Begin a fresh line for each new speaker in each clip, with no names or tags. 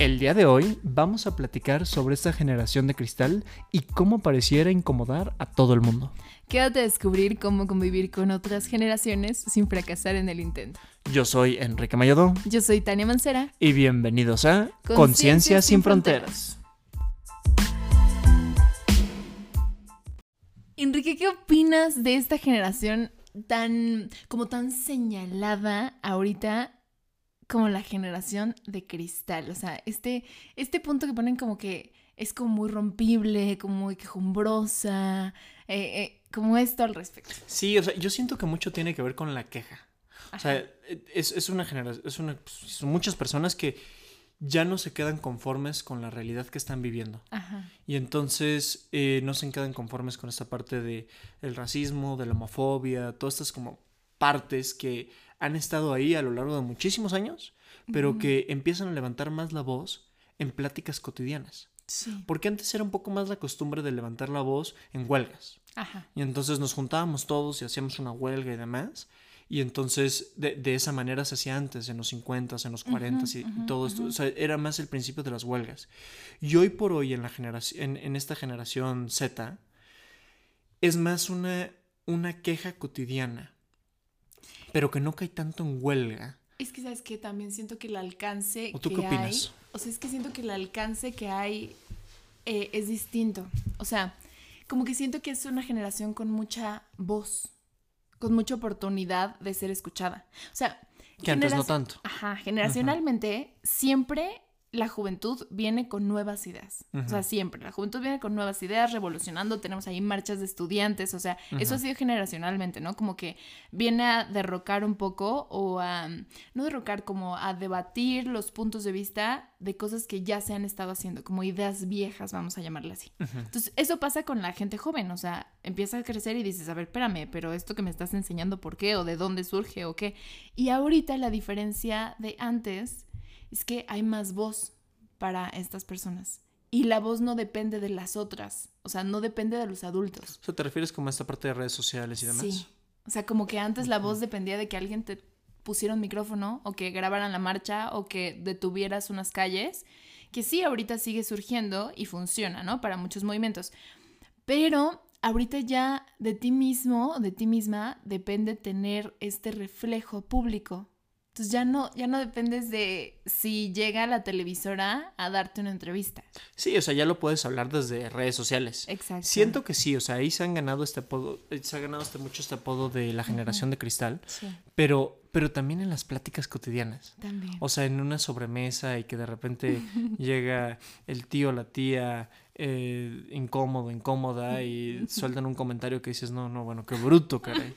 El día de hoy vamos a platicar sobre esta generación de cristal y cómo pareciera incomodar a todo el mundo.
Quédate a descubrir cómo convivir con otras generaciones sin fracasar en el intento.
Yo soy Enrique Mayodó.
Yo soy Tania Mancera.
Y bienvenidos a Conciencia sin, Fronteras.
Enrique, ¿qué opinas de esta generación tan, como tan señalada ahorita como la generación de cristal. O sea, este, este punto que ponen como que es como muy rompible, como muy quejumbrosa, eh, eh, como esto al respecto.
Sí, o sea, yo siento que mucho tiene que ver con la queja. O sea, es, una generación, es una, pues, son muchas personas que ya no se quedan conformes con la realidad que están viviendo. Ajá. Y entonces eh, no se quedan conformes con esta parte de el racismo, de la homofobia, todas estas como partes que han estado ahí a lo largo de muchísimos años, pero que empiezan a levantar más la voz en pláticas cotidianas. Sí. Porque antes era un poco más la costumbre de levantar la voz en huelgas. Ajá. Y entonces nos juntábamos todos y hacíamos una huelga y demás. Y entonces de, esa manera se hacía antes, en los 50, en los 40 y, todo esto. O sea, era más el principio de las huelgas. Y hoy por hoy en, la generación, en, esta generación Z, es más una, una queja cotidiana pero que no cae tanto en huelga.
Es que, ¿sabes que También siento que el alcance. ¿O tú qué opinas? o sea, es que siento que el alcance que hay eh, es distinto. O sea, como que siento que es una generación con mucha voz, con mucha oportunidad de ser escuchada. O sea.
Que antes no tanto.
Ajá, generacionalmente, siempre la juventud viene con nuevas ideas. O sea, siempre. La juventud viene con nuevas ideas, revolucionando. Tenemos ahí marchas de estudiantes. O sea, eso ha sido generacionalmente, ¿no? Como que viene a derrocar un poco o a. No derrocar, como a debatir los puntos de vista de cosas que ya se han estado haciendo, como ideas viejas, vamos a llamarle así. Entonces, eso pasa con la gente joven. O sea, empieza a crecer y dices, a ver, espérame, pero esto que me estás enseñando, ¿por qué? ¿O de dónde surge? ¿O qué? Y ahorita la diferencia de antes es que hay más voz para estas personas. Y la voz no depende de las otras, o sea, no depende de los adultos.
O sea, ¿te refieres como a esta parte de redes sociales y demás? Sí.
O sea, como que antes la voz dependía de que alguien te pusiera un micrófono o que grabaran la marcha o que detuvieras unas calles, que sí, ahorita sigue surgiendo y funciona, ¿no? Para muchos movimientos. Pero ahorita ya de ti mismo, de ti misma, depende tener este reflejo público. Entonces ya no, ya no dependes de si llega la televisora a darte una entrevista.
Sí, o sea, ya lo puedes hablar desde redes sociales. Exacto. Siento que sí, o sea, ahí se han ganado este apodo, eh, se ha ganado este, mucho este apodo de la generación de cristal, sí. pero, pero también en las pláticas cotidianas. También. O sea, en una sobremesa y que de repente llega el tío, la tía, eh, incómodo, incómoda y sueltan un comentario que dices, no, no, bueno, qué bruto, caray.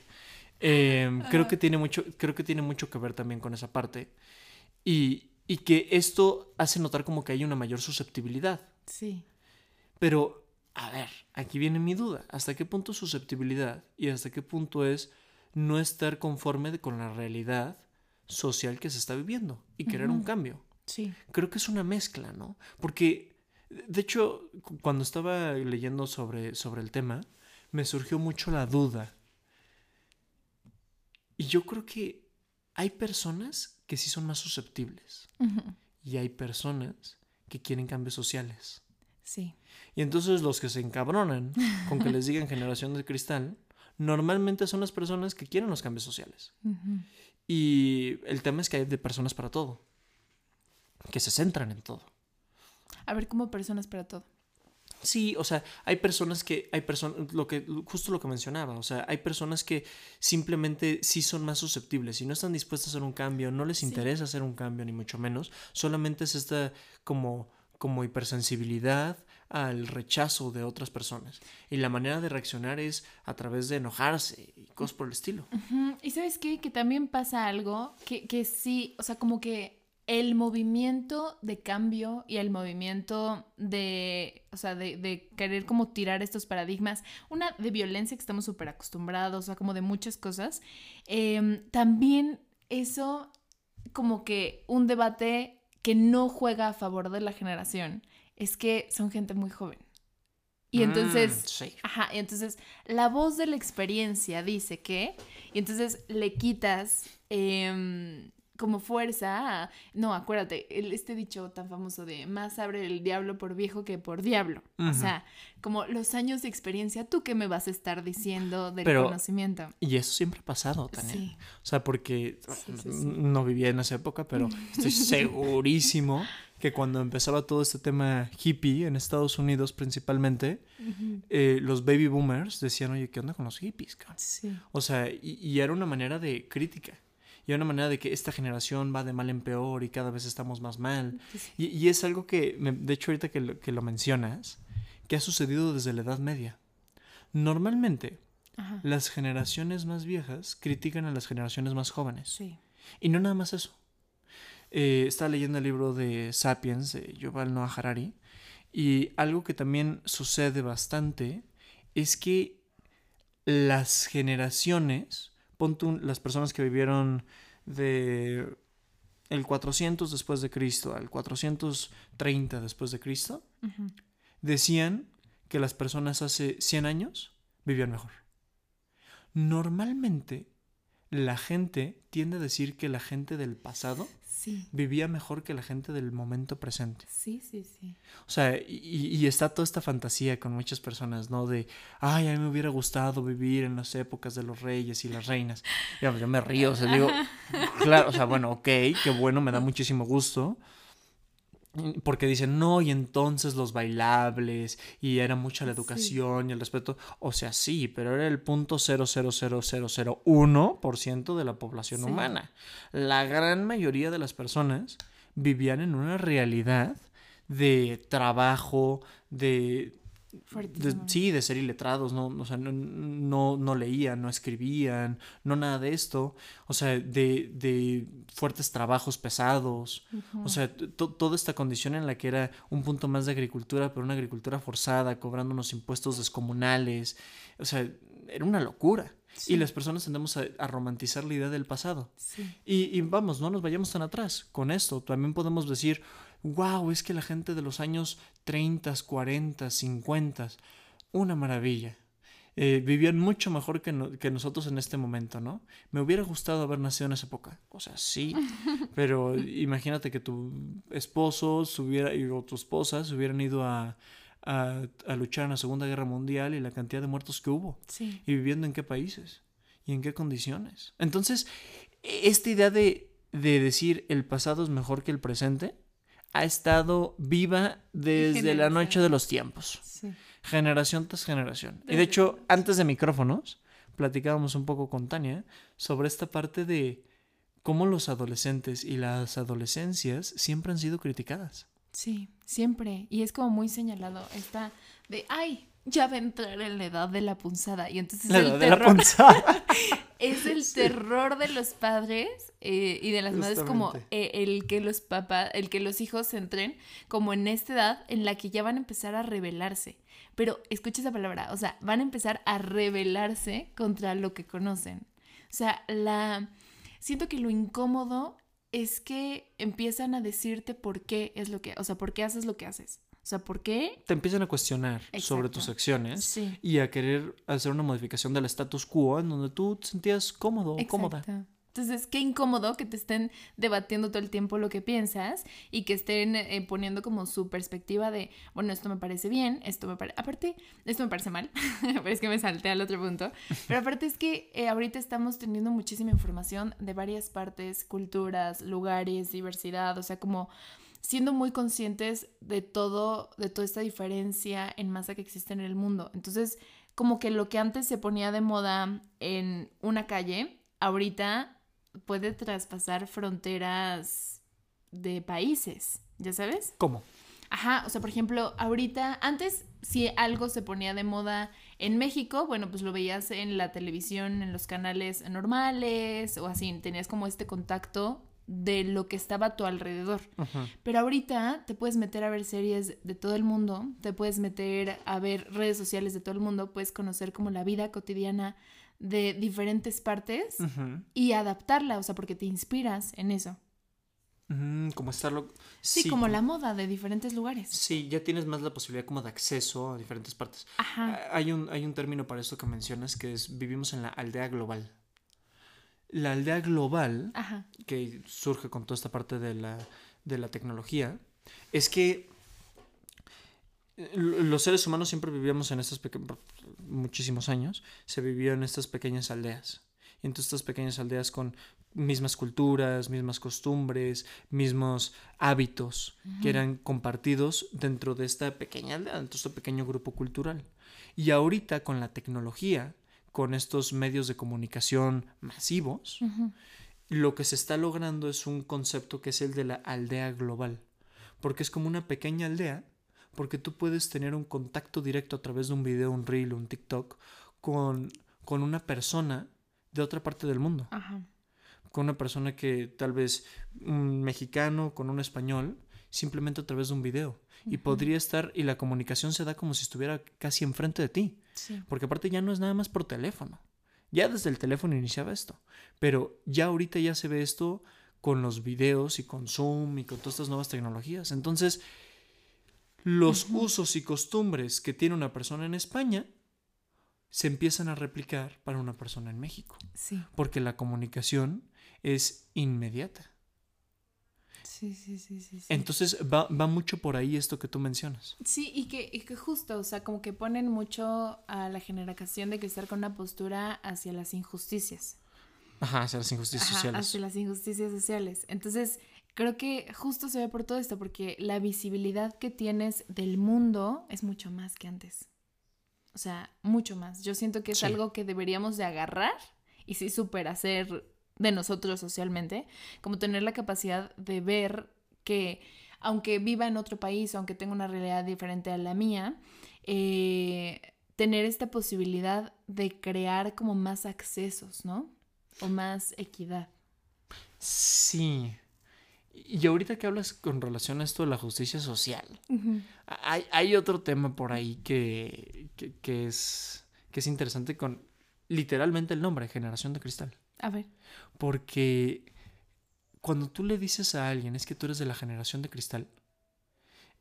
Em, creo, que tiene mucho, creo que tiene mucho que ver también con esa parte. Y, y que esto hace notar como que hay una mayor susceptibilidad. Sí. Pero, a ver, aquí viene mi duda. ¿Hasta qué punto es susceptibilidad y hasta qué punto es no estar conforme con la realidad social que se está viviendo y querer un cambio? Sí. Creo que es una mezcla, ¿no? Porque, de hecho, cuando estaba leyendo sobre, sobre el tema, me surgió mucho la duda y yo creo que hay personas que sí son más susceptibles. Y hay personas que quieren cambios sociales. Sí. Y entonces los que se encabronan con que les digan generación de cristal, normalmente son las personas que quieren los cambios sociales. Y el tema es que hay de personas para todo. Que se centran en todo.
A ver, ¿cómo personas para todo?
Sí, o sea, hay personas que, hay personas, lo que, justo lo que mencionaba, o sea, hay personas que simplemente sí son más susceptibles y no están dispuestas a hacer un cambio, no les interesa hacer un cambio, ni mucho menos, solamente es esta como, como hipersensibilidad al rechazo de otras personas. Y la manera de reaccionar es a través de enojarse y cosas por el estilo.
Y sabes qué, que también pasa algo que, que sí, o sea, como que el movimiento de cambio y el movimiento de, o sea, de, querer como tirar estos paradigmas, una de violencia que estamos súper acostumbrados, o sea, como de muchas cosas, em, también eso como que un debate que no juega a favor de la generación es que son gente muy joven. Y mm, entonces, ajá, y entonces la voz de la experiencia dice que, y entonces le quitas... Em, como fuerza. No, acuérdate, este dicho tan famoso de más abre el diablo por viejo que por diablo. O sea, como los años de experiencia, ¿tú qué me vas a estar diciendo del conocimiento?
Y eso siempre ha pasado, Tania. O sea, porque no vivía en esa época, pero estoy segurísimo que cuando empezaba todo este tema hippie en Estados Unidos principalmente, eh, los baby boomers decían, oye, ¿qué onda con los hippies? O sea, y era una manera de crítica y hay una manera de que esta generación va de mal en peor y cada vez estamos más mal. Y, es algo que, de hecho, ahorita que lo, que lo mencionas, que ha sucedido desde la Edad Media. Normalmente, las generaciones más viejas critican a las generaciones más jóvenes. Sí. Y no nada más eso. Eh, estaba leyendo el libro de Sapiens de Yuval Noah Harari y algo que también sucede bastante es que las generaciones las personas que vivieron de el 400 después de Cristo al 430 después de Cristo, decían que las personas hace 100 años vivían mejor. Normalmente la gente tiende a decir que la gente del pasado vivía mejor que la gente del momento presente.
Sí, sí, sí.
O sea, y, está toda esta fantasía con muchas personas, ¿no? De, ay, a mí me hubiera gustado vivir en las épocas de los reyes y las reinas. Yo, yo me río, o sea, digo, claro, o sea, bueno, ok, qué bueno, me da muchísimo gusto. Porque dicen, no, y entonces los bailables, y era mucha la educación y el respeto. O sea, sí, pero era el punto ciento de la población humana. La gran mayoría de las personas vivían en una realidad de trabajo, de sí, de ser iletrados, no, o sea, no, no, leían, no escribían, no nada de esto, o sea, de, de fuertes trabajos pesados, o sea, toda esta condición en la que era un punto más de agricultura, pero una agricultura forzada, cobrando unos impuestos descomunales, o sea, era una locura. Y las personas tendemos a, romantizar la idea del pasado. Y, y vamos, no nos vayamos tan atrás. Con esto. También podemos decir, wow, es que la gente de los años 30, 40, 50, una maravilla. Eh, vivían mucho mejor que, que, nosotros en este momento, ¿no? Me hubiera gustado haber nacido en esa época. O sea, sí, pero imagínate que tu esposo hubiera, o tu esposa se hubieran ido a, a, luchar en la Segunda Guerra Mundial y la cantidad de muertos que hubo. Sí. Y viviendo en qué países y en qué condiciones. Entonces, esta idea de, de decir el pasado es mejor que el presente ha estado viva desde la noche de los tiempos. Generación tras generación. Y de hecho, antes de micrófonos, platicábamos un poco con Tania sobre esta parte de cómo los adolescentes y las adolescencias siempre han sido criticadas.
Sí, siempre. Y es como muy señalado esta de, ay, ya va a entrar en la edad de la punzada. Y entonces la edad de la punzada. es el terror de los padres eh, y de las madres como eh, el que los papás, el que los hijos entren como en esta edad en la que ya van a empezar a rebelarse. Pero escucha esa palabra, o sea, van a empezar a rebelarse contra lo que conocen. O sea, la siento que lo incómodo es que empiezan a decirte por qué es lo que, o sea, por qué haces lo que haces. O sea, ¿por qué?
Te empiezan a cuestionar sobre tus acciones y a querer hacer una modificación del status quo en donde tú te sentías cómodo o cómoda.
Entonces, qué incómodo que te estén debatiendo todo el tiempo lo que piensas y que estén eh, poniendo como su perspectiva de, bueno, esto me parece bien, esto me parece, aparte, esto me parece mal, pero es que me salté al otro punto, pero aparte es que eh, ahorita estamos teniendo muchísima información de varias partes, culturas, lugares, diversidad, o sea, como siendo muy conscientes de todo, de toda esta diferencia en masa que existe en el mundo. Entonces, como que lo que antes se ponía de moda en una calle, ahorita puede traspasar fronteras de países, ¿ya sabes?
¿Cómo?
Ajá, o sea, por ejemplo, ahorita, antes si algo se ponía de moda en México, bueno, pues lo veías en la televisión, en los canales normales o así, tenías como este contacto de lo que estaba a tu alrededor. Pero ahorita te puedes meter a ver series de todo el mundo, te puedes meter a ver redes sociales de todo el mundo, puedes conocer como la vida cotidiana de diferentes partes y adaptarla, o sea, porque te inspiras en eso.
como estarlo.
Sí, como la moda de diferentes lugares.
Sí, ya tienes más la posibilidad como de acceso a diferentes partes. Ajá. Hay un, hay un término para esto que mencionas que es vivimos en la aldea global. La aldea global, que surge con toda esta parte de la, de la tecnología, es que los seres humanos siempre vivíamos en estas muchísimos años, se vivió en estas pequeñas aldeas. Y en estas pequeñas aldeas con mismas culturas, mismas costumbres, mismos hábitos que eran compartidos dentro de esta pequeña aldea, dentro de este pequeño grupo cultural. Y ahorita con la tecnología, con estos medios de comunicación masivos, lo que se está logrando es un concepto que es el de la aldea global, porque es como una pequeña aldea porque tú puedes tener un contacto directo a través de un video, un reel, un TikTok con, con una persona de otra parte del mundo. Con una persona que tal vez un mexicano con un español, simplemente a través de un video. Y podría estar, y la comunicación se da como si estuviera casi enfrente de ti. Porque aparte ya no es nada más por teléfono. Ya desde el teléfono iniciaba esto. Pero ya ahorita ya se ve esto con los videos y con Zoom y con todas estas nuevas tecnologías. Entonces, los usos y costumbres que tiene una persona en España se empiezan a replicar para una persona en México. Sí. Porque la comunicación es inmediata. Sí, sí, sí, sí. Entonces va, mucho por ahí esto que tú mencionas.
Sí, y que, y que justo, o sea, como que ponen mucho a la generación de que estar con una postura hacia las injusticias.
Ajá, hacia las injusticias sociales.
Hacia las injusticias sociales. Entonces, creo que justo se ve por todo esto, porque la visibilidad que tienes del mundo es mucho más que antes. O sea, mucho más. Yo siento que es algo que deberíamos de agarrar y sí super hacer de nosotros socialmente, como tener la capacidad de ver que aunque viva en otro país, aunque tenga una realidad diferente a la mía, eh, tener esta posibilidad de crear como más accesos, ¿no? O más equidad.
Sí, y ahorita que hablas con relación a esto de la justicia social, hay, otro tema por ahí que, es, que es interesante con literalmente el nombre, generación de cristal.
A ver.
Porque cuando tú le dices a alguien es que tú eres de la generación de cristal,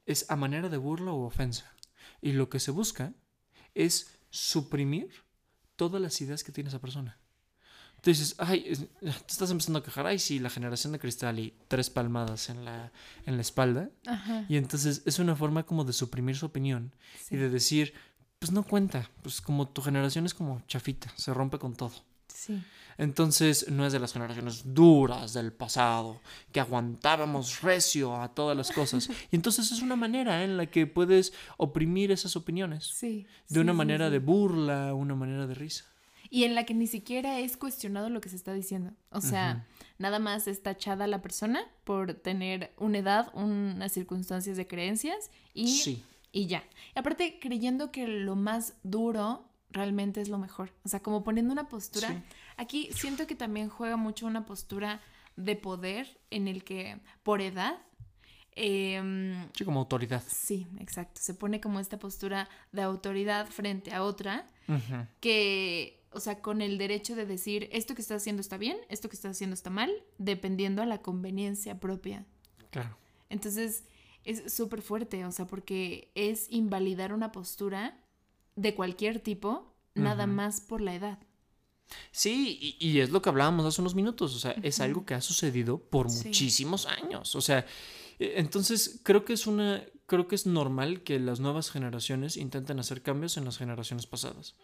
es a manera de burla o ofensa. Y lo que se busca es suprimir todas las ideas que tiene esa persona. Entonces, ay, te estás empezando a quejar, ay, sí, la generación de cristal y tres palmadas en la, en la espalda. Y entonces es una forma como de suprimir su opinión y de decir, pues no cuenta, pues como tu generación es como chafita, se rompe con todo. Sí. Entonces no es de las generaciones duras del pasado, que aguantábamos recio a todas las cosas. Y entonces es una manera en la que puedes oprimir esas opiniones. Sí. De una manera de burla, una manera de risa
y en la que ni siquiera es cuestionado lo que se está diciendo. O sea, nada más es tachada la persona por tener una edad, unas circunstancias de creencias y, y ya. Y aparte, creyendo que lo más duro realmente es lo mejor. O sea, como poniendo una postura. Aquí siento que también juega mucho una postura de poder en el que por edad
em, sí, como autoridad.
Sí, exacto. Se pone como esta postura de autoridad frente a otra que o sea, con el derecho de decir esto que estás haciendo está bien, esto que estás haciendo está mal, dependiendo a la conveniencia propia. Claro. Entonces, es súper fuerte, o sea, porque es invalidar una postura de cualquier tipo, nada más por la edad.
Sí, y, es lo que hablábamos hace unos minutos, o sea, es algo que ha sucedido por muchísimos años, o sea, e, entonces creo que es una creo que es normal que las nuevas generaciones intenten hacer cambios en las generaciones pasadas.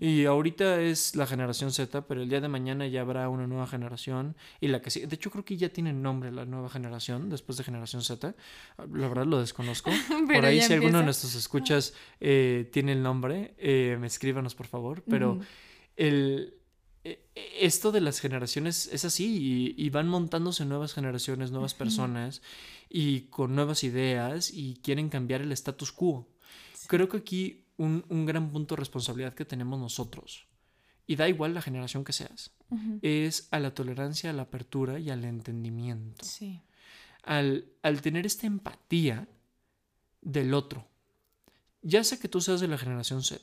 Y ahorita es la generación Z, pero el día de mañana ya habrá una nueva generación y la que sí, de hecho creo que ya tiene nombre la nueva generación después de generación Z. La verdad lo desconozco. por ahí si alguno de nuestros escuchas eh, tiene el nombre, eh, escríbanos por favor, pero el esto de las generaciones es así y, van montándose nuevas generaciones, nuevas personas y con nuevas ideas y quieren cambiar el status quo. Creo que aquí un, gran punto de responsabilidad que tenemos nosotros, y da igual la generación que seas, es a la tolerancia, a la apertura y al entendimiento. Al, al tener esta empatía del otro, ya sea que tú seas de la generación Z,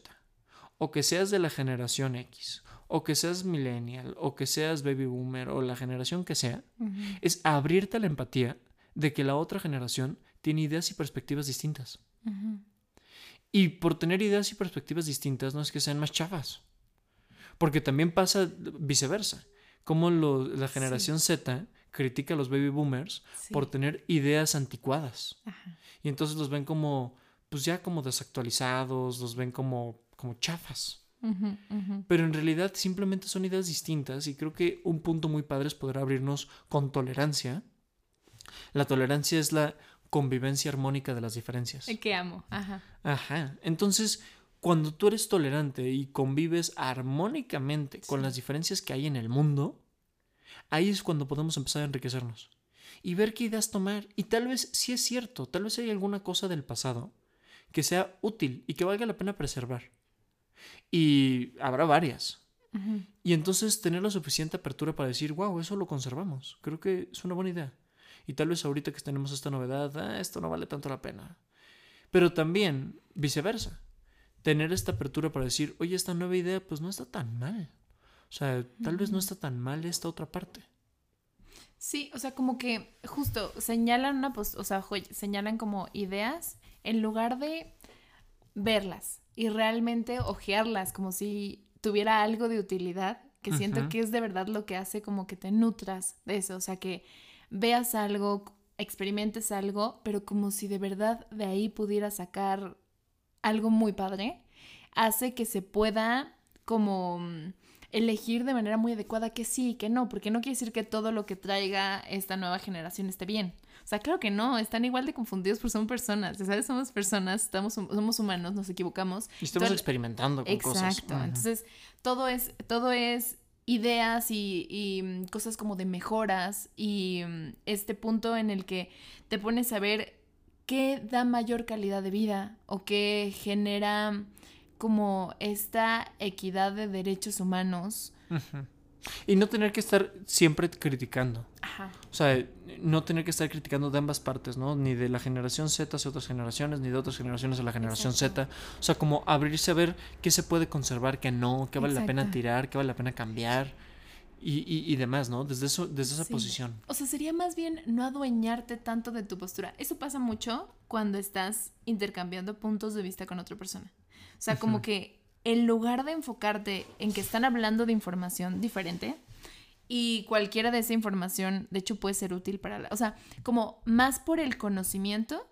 o que seas de la generación X, o que seas millennial, o que seas baby boomer, o la generación que sea, es abrirte a la empatía de que la otra generación tiene ideas y perspectivas distintas. Y por tener ideas y perspectivas distintas no es que sean más chafas. Porque también pasa viceversa. cómo la generación Z critica a los baby boomers por tener ideas anticuadas. Y entonces los ven como, pues ya como desactualizados, los ven como, como chafas. Pero en realidad simplemente son ideas distintas y creo que un punto muy padre es poder abrirnos con tolerancia. La tolerancia es la convivencia armónica de las diferencias.
Que amo, ajá.
Ajá. Entonces, cuando tú eres tolerante y convives armónicamente con las diferencias que hay en el mundo, ahí es cuando podemos empezar a enriquecernos y ver qué ideas tomar. Y tal vez sí es cierto, tal vez hay alguna cosa del pasado que sea útil y que valga la pena preservar. Y habrá varias. Y entonces tener la suficiente apertura para decir, wow, eso lo conservamos. Creo que es una buena idea. Y tal vez ahorita que tenemos esta novedad, ah, esto no vale tanto la pena. Pero también viceversa. Tener esta apertura para decir, oye, esta nueva idea pues no está tan mal. O sea, tal vez no está tan mal esta otra parte.
Sí, o sea, como que justo señalan una, pues, o sea, señalan como ideas en lugar de verlas y realmente ojearlas como si tuviera algo de utilidad, que siento que es de verdad lo que hace como que te nutras de eso, o sea, que veas algo, experimentes algo, pero como si de verdad de ahí pudiera sacar algo muy padre, hace que se pueda como mm, elegir de manera muy adecuada que sí y que no, porque no quiere decir que todo lo que traiga esta nueva generación esté bien. O sea, claro que no, están igual de confundidos porque son personas, ¿sabes? Somos personas, estamos, somos humanos, nos equivocamos.
Y estamos experimentando con cosas.
Exacto, entonces todo es, todo es ideas y, y, mm, cosas como de mejoras y mm, este punto en el que te pones a ver qué da mayor calidad de vida o qué genera como esta equidad de derechos humanos.
Y no tener que estar siempre criticando. Ajá. O sea, no tener que estar criticando de ambas partes, ¿no? Ni de la generación Z hacia otras generaciones, ni de otras generaciones a la generación Z. O sea, como abrirse a ver qué se puede conservar, qué no, qué vale la pena tirar, qué vale la pena cambiar. Y, y, demás, ¿no? Desde, eso, desde esa posición.
O sea, sería más bien no adueñarte tanto de tu postura. Eso pasa mucho cuando estás intercambiando puntos de vista con otra persona. O sea, como que en lugar de enfocarte en que están hablando de información diferente, y cualquiera de esa información, de hecho, puede ser útil para la... O sea, como más por el conocimiento,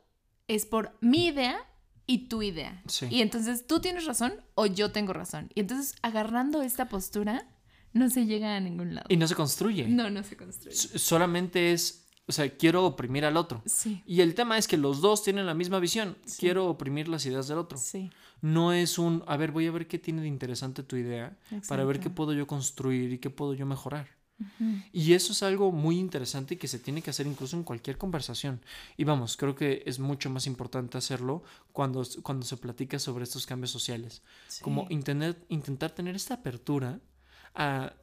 es por mi idea y tu idea. Y entonces tú tienes razón o yo tengo razón. Y entonces agarrando esta postura, no se llega a ningún lado.
Y no se construye.
No, no se construye.
solamente es o sea, quiero oprimir al otro. Sí. Y el tema es que los dos tienen la misma visión. Quiero oprimir las ideas del otro. Sí. No es un, a ver, voy a ver qué tiene de interesante tu idea para ver qué puedo yo construir y qué puedo yo mejorar. Y eso es algo muy interesante y que se tiene que hacer incluso en cualquier conversación. Y vamos, creo que es mucho más importante hacerlo cuando, cuando se platica sobre estos cambios sociales. Como intentar, intentar tener esta apertura a,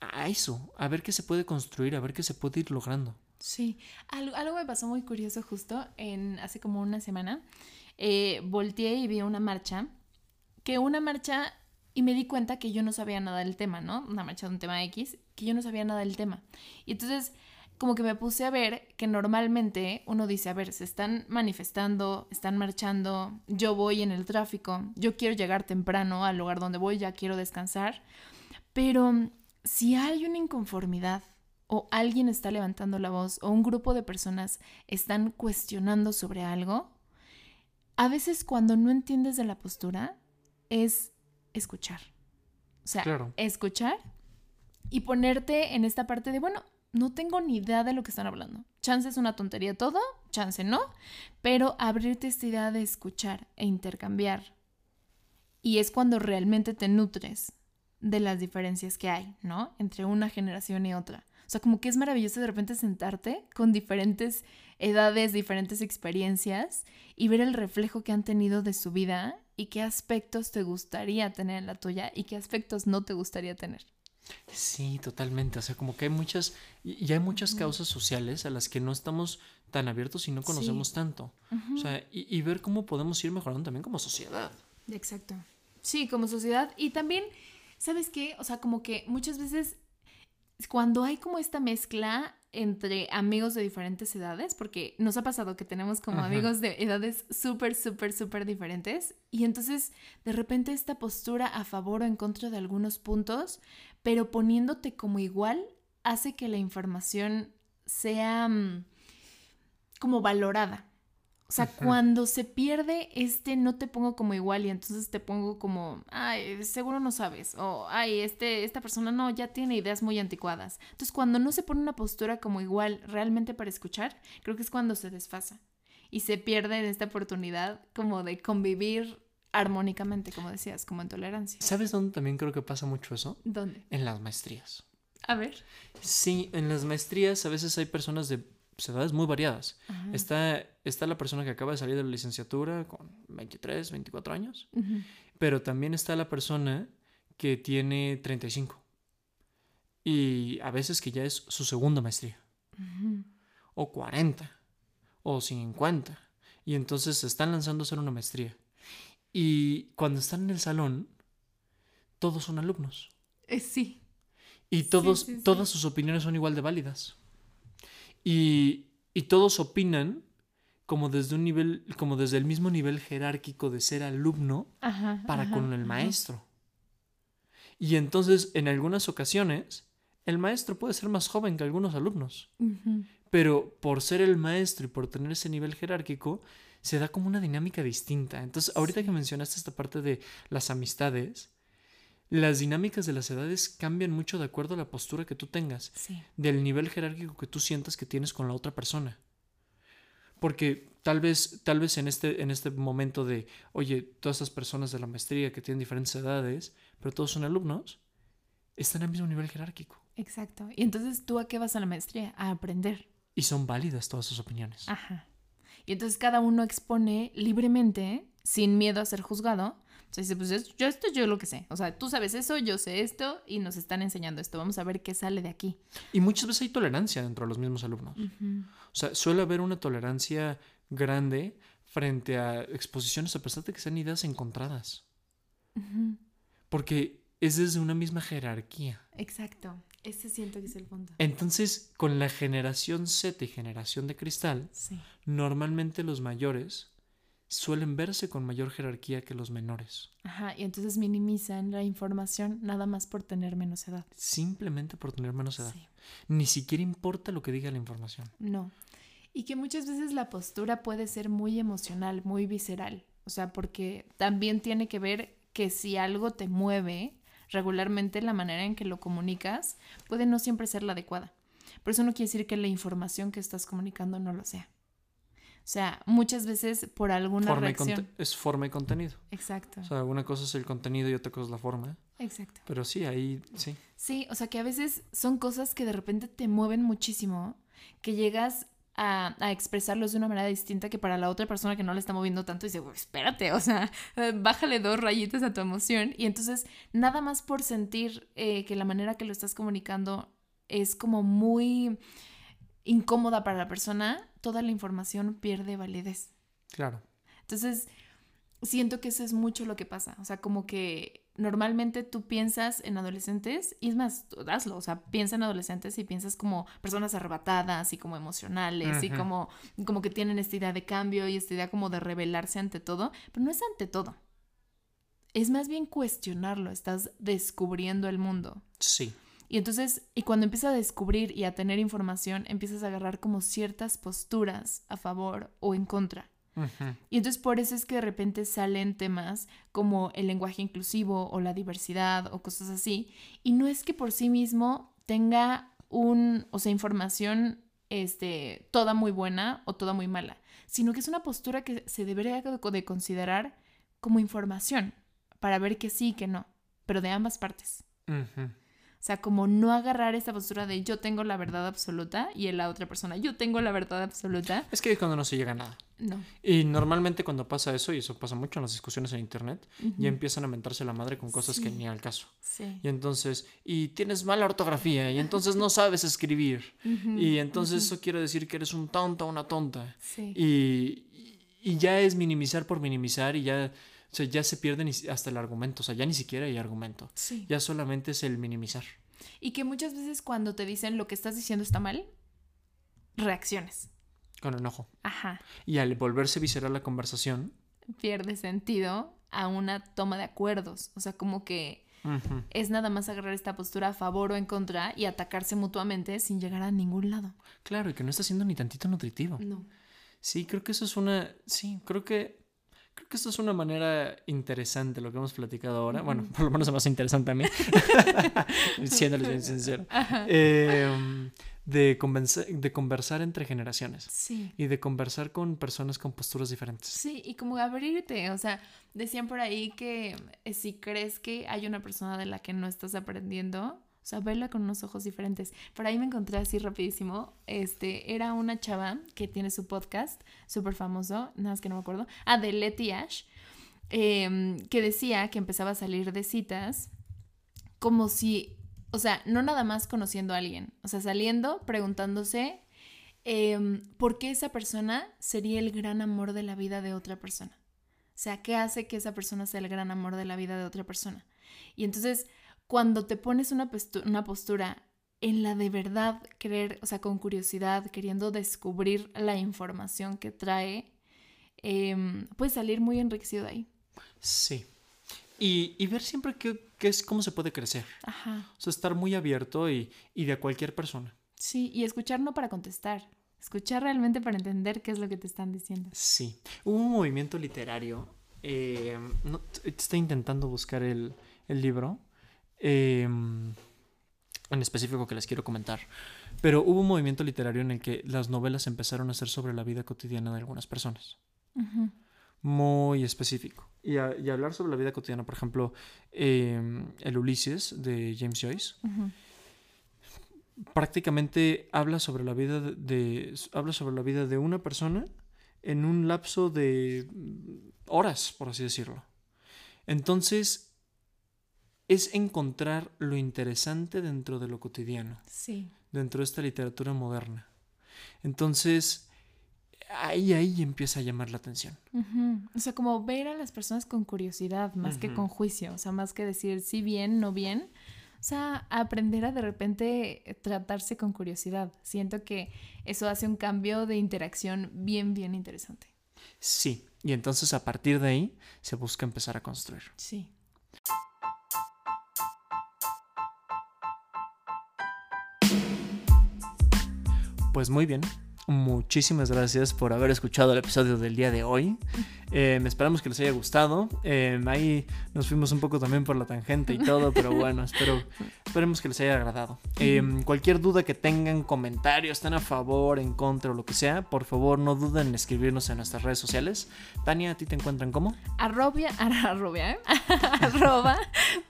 a eso, a ver qué se puede construir, a ver qué se puede ir logrando.
Sí, algo, me pasó muy curioso justo en hace como una semana. Eh, volteé y vi una marcha, que una marcha, y me di cuenta que yo no sabía nada del tema, ¿no? Una marcha de un tema X, que yo no sabía nada del tema. Y entonces, como que me puse a ver que normalmente uno dice, a ver, se están manifestando, están marchando, yo voy en el tráfico, yo quiero llegar temprano al lugar donde voy, ya quiero descansar, pero si hay una inconformidad o alguien está levantando la voz o un grupo de personas están cuestionando sobre algo, a veces cuando no entiendes de la postura es escuchar. O sea, escuchar y ponerte en esta parte de, bueno, no tengo ni idea de lo que están hablando. Chance es una tontería todo, chance no, pero abrirte esta idea de escuchar e intercambiar. Y es cuando realmente te nutres de las diferencias que hay, ¿no? Entre una generación y otra. O sea, como que es maravilloso de repente sentarte con diferentes edades, diferentes experiencias y ver el reflejo que han tenido de su vida y qué aspectos te gustaría tener en la tuya y qué aspectos no te gustaría tener.
Sí, totalmente. O sea, como que hay muchas, y hay muchas causas sociales a las que no estamos tan abiertos y no conocemos tanto. O sea, y, y, ver cómo podemos ir mejorando también como sociedad.
Exacto. Sí, como sociedad. Y también, ¿sabes qué? O sea, como que muchas veces cuando hay como esta mezcla entre amigos de diferentes edades, porque nos ha pasado que tenemos como amigos de edades súper, súper, súper diferentes, y entonces de repente esta postura a favor o en contra de algunos puntos pero poniéndote como igual hace que la información sea mm, como valorada. O sea, cuando se pierde este no te pongo como igual y entonces te pongo como, ay, seguro no sabes, o ay, este, esta persona no, ya tiene ideas muy anticuadas. Entonces, cuando no se pone una postura como igual realmente para escuchar, creo que es cuando se desfasa y se pierde esta oportunidad como de convivir armónicamente, como decías, como en tolerancia.
¿Sabes dónde también creo que pasa mucho eso?
¿Dónde?
En las maestrías.
A ver.
Sí, en las maestrías a veces hay personas de edades muy variadas. Está, está la persona que acaba de salir de la licenciatura con 23, 24 años, pero también está la persona que tiene 35 y a veces que ya es su segunda maestría, o 40, o 50, y entonces se están lanzando a hacer una maestría. Y cuando están en el salón, todos son alumnos.
Eh, sí.
Y todos, todas sus opiniones son igual de válidas. Y, todos opinan como desde un nivel, como desde el mismo nivel jerárquico de ser alumno para con el maestro. Y entonces, en algunas ocasiones, el maestro puede ser más joven que algunos alumnos. Pero por ser el maestro y por tener ese nivel jerárquico, se da como una dinámica distinta. Entonces, ahorita que mencionaste esta parte de las amistades, las dinámicas de las edades cambian mucho de acuerdo a la postura que tú tengas, del nivel jerárquico que tú sientas que tienes con la otra persona. Porque tal vez, tal vez en este, en este momento de, oye, todas estas personas de la maestría que tienen diferentes edades, pero todos son alumnos, están al mismo nivel jerárquico.
Exacto. Y entonces, ¿tú a qué vas a la maestría? A aprender.
Y son válidas todas sus opiniones.
Ajá. Y entonces cada uno expone libremente, sin miedo a ser juzgado, o sea, dice, pues yo esto, yo lo que sé. O sea, tú sabes eso, yo sé esto y nos están enseñando esto. Vamos a ver qué sale de aquí.
Y muchas veces hay tolerancia dentro de los mismos alumnos. O sea, suele haber una tolerancia grande frente a exposiciones, a pesar de que sean ideas encontradas. Porque es desde una misma jerarquía.
Exacto. Ese siento que es el punto.
Entonces, con la generación Z y generación de cristal, normalmente los mayores suelen verse con mayor jerarquía que los menores.
Ajá, y entonces minimizan la información nada más por tener menos edad.
Simplemente por tener menos edad. Ni siquiera importa lo que diga la información.
No. Y que muchas veces la postura puede ser muy emocional, muy visceral. O sea, porque también tiene que ver que si algo te mueve regularmente, la manera en que lo comunicas puede no siempre ser la adecuada. Pero eso no quiere decir que la información que estás comunicando no lo sea. O sea, muchas veces por alguna reacción...
es forma y contenido.
Exacto.
O sea, una cosa es el contenido y otra cosa es la forma.
Exacto.
Pero sí, ahí sí.
Sí, o sea que a veces son cosas que de repente te mueven muchísimo, que llegas a, expresarlos de una manera distinta que para la otra persona que no le está moviendo tanto dice, espérate, o sea, bájale dos rayitas a tu emoción. Y entonces, nada más por sentir eh, que la manera que lo estás comunicando es como muy incómoda para la persona, toda la información pierde validez.
Claro.
Entonces, siento que eso es mucho lo que pasa. O sea, como que normalmente tú piensas en adolescentes, y es más, hazlo, o sea, piensa en adolescentes y piensas como personas arrebatadas y como emocionales y como, como que tienen esta idea de cambio y esta idea como de rebelarse ante todo, pero no es ante todo. Es más bien cuestionarlo, estás descubriendo el mundo.
Sí.
Y entonces, y cuando empiezas a descubrir y a tener información, empiezas a agarrar como ciertas posturas a favor o en contra. Y entonces por eso es que de repente salen temas como el lenguaje inclusivo o la diversidad o cosas así. Y no es que por sí mismo tenga un, o sea, información este, toda muy buena o toda muy mala, sino que es una postura que se debería de considerar como información para ver que sí y que no, pero de ambas partes. O sea, como no agarrar esa postura de yo tengo la verdad absoluta y en la otra persona yo tengo la verdad absoluta.
Es que cuando no se llega a nada.
No.
Y normalmente cuando pasa eso, y eso pasa mucho en las discusiones en internet, ya empiezan a mentarse la madre con cosas que ni al caso.
Sí.
Y entonces, y tienes mala ortografía, y entonces no sabes escribir. Y entonces eso quiere decir que eres un tonto o una tonta.
Sí.
Y, y ya es minimizar por minimizar y ya o sea, ya se pierde hasta el argumento, o sea, ya ni siquiera hay argumento.
Sí.
Ya solamente es el minimizar.
Y que muchas veces cuando te dicen lo que estás diciendo está mal, reacciones.
Con enojo.
Ajá.
Y al volverse visceral la conversación.
Pierde sentido a una toma de acuerdos. O sea, como que es nada más agarrar esta postura a favor o en contra y atacarse mutuamente sin llegar a ningún lado.
Claro, y que no está siendo ni tantito nutritivo. No. Sí, creo que eso es una. Sí, creo que. Creo que esto es una manera interesante lo que hemos platicado ahora. Bueno, por lo menos es más interesante a mí. Siéndoles bien sincero. Eh, de, de conversar entre generaciones. Sí. Y de conversar con personas con posturas diferentes.
Sí, y como abrirte, o sea, decían por ahí que eh, si crees que hay una persona de la que no estás aprendiendo, o sea, verla con unos ojos diferentes. Por ahí me encontré así rapidísimo. Este, era una chava que tiene su podcast, súper famoso, nada más que no me acuerdo. Ah, de Ash, em, que decía que empezaba a salir de citas como si o sea, no nada más conociendo a alguien, o sea, saliendo, preguntándose em, por qué esa persona sería el gran amor de la vida de otra persona. O sea, ¿qué hace que esa persona sea el gran amor de la vida de otra persona? Y entonces, cuando te pones una, una postura en la de verdad querer, o sea, con curiosidad, queriendo descubrir la información que trae, eh, puedes salir muy enriquecido de ahí.
Sí. Y, y ver siempre qué, qué, es cómo se puede crecer. Ajá. O sea, estar muy abierto y, y de cualquier persona.
Sí, y escuchar no para contestar. Escuchar realmente para entender qué es lo que te están diciendo.
Sí. Hubo un movimiento literario. Eh, no, estoy intentando buscar el, el libro. Eh, en específico que les quiero comentar. Pero hubo un movimiento literario en el que las novelas empezaron a ser sobre la vida cotidiana de algunas personas. Muy específico. Y, hablar sobre la vida cotidiana, por ejemplo, em, el Ulises de James Joyce, prácticamente habla sobre la vida de, habla sobre la vida de una persona en un lapso de horas, por así decirlo. Entonces, es encontrar lo interesante dentro de lo cotidiano. Sí. Dentro de esta literatura moderna. Entonces, ahí, ahí empieza a llamar la atención.
O sea, como ver a las personas con curiosidad, más que con juicio, o sea, más que decir sí bien, no bien. O sea, aprender a de repente tratarse con curiosidad. Siento que eso hace un cambio de interacción bien, bien interesante.
Sí, y entonces a partir de ahí se busca empezar a construir.
Sí.
Pues muy bien, muchísimas gracias por haber escuchado el episodio del día de hoy. Eh, esperamos que les haya gustado. Eh, ahí nos fuimos un poco también por la tangente y todo, pero bueno, espero, esperemos que les haya agradado. Eh, cualquier duda que tengan, comentarios, estén a favor, en contra o lo que sea, por favor no duden en escribirnos en nuestras redes sociales. Tania, ¿a ti te encuentran cómo?
Arrobia, arrobia, arroba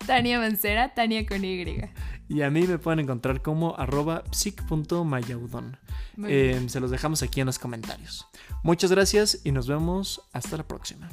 Tania Mancera, Tania con Y.
Y a mí me pueden encontrar como arroba psic.mayaudon. Eh, se los dejamos aquí en los comentarios. Muchas gracias y nos vemos hasta la próxima.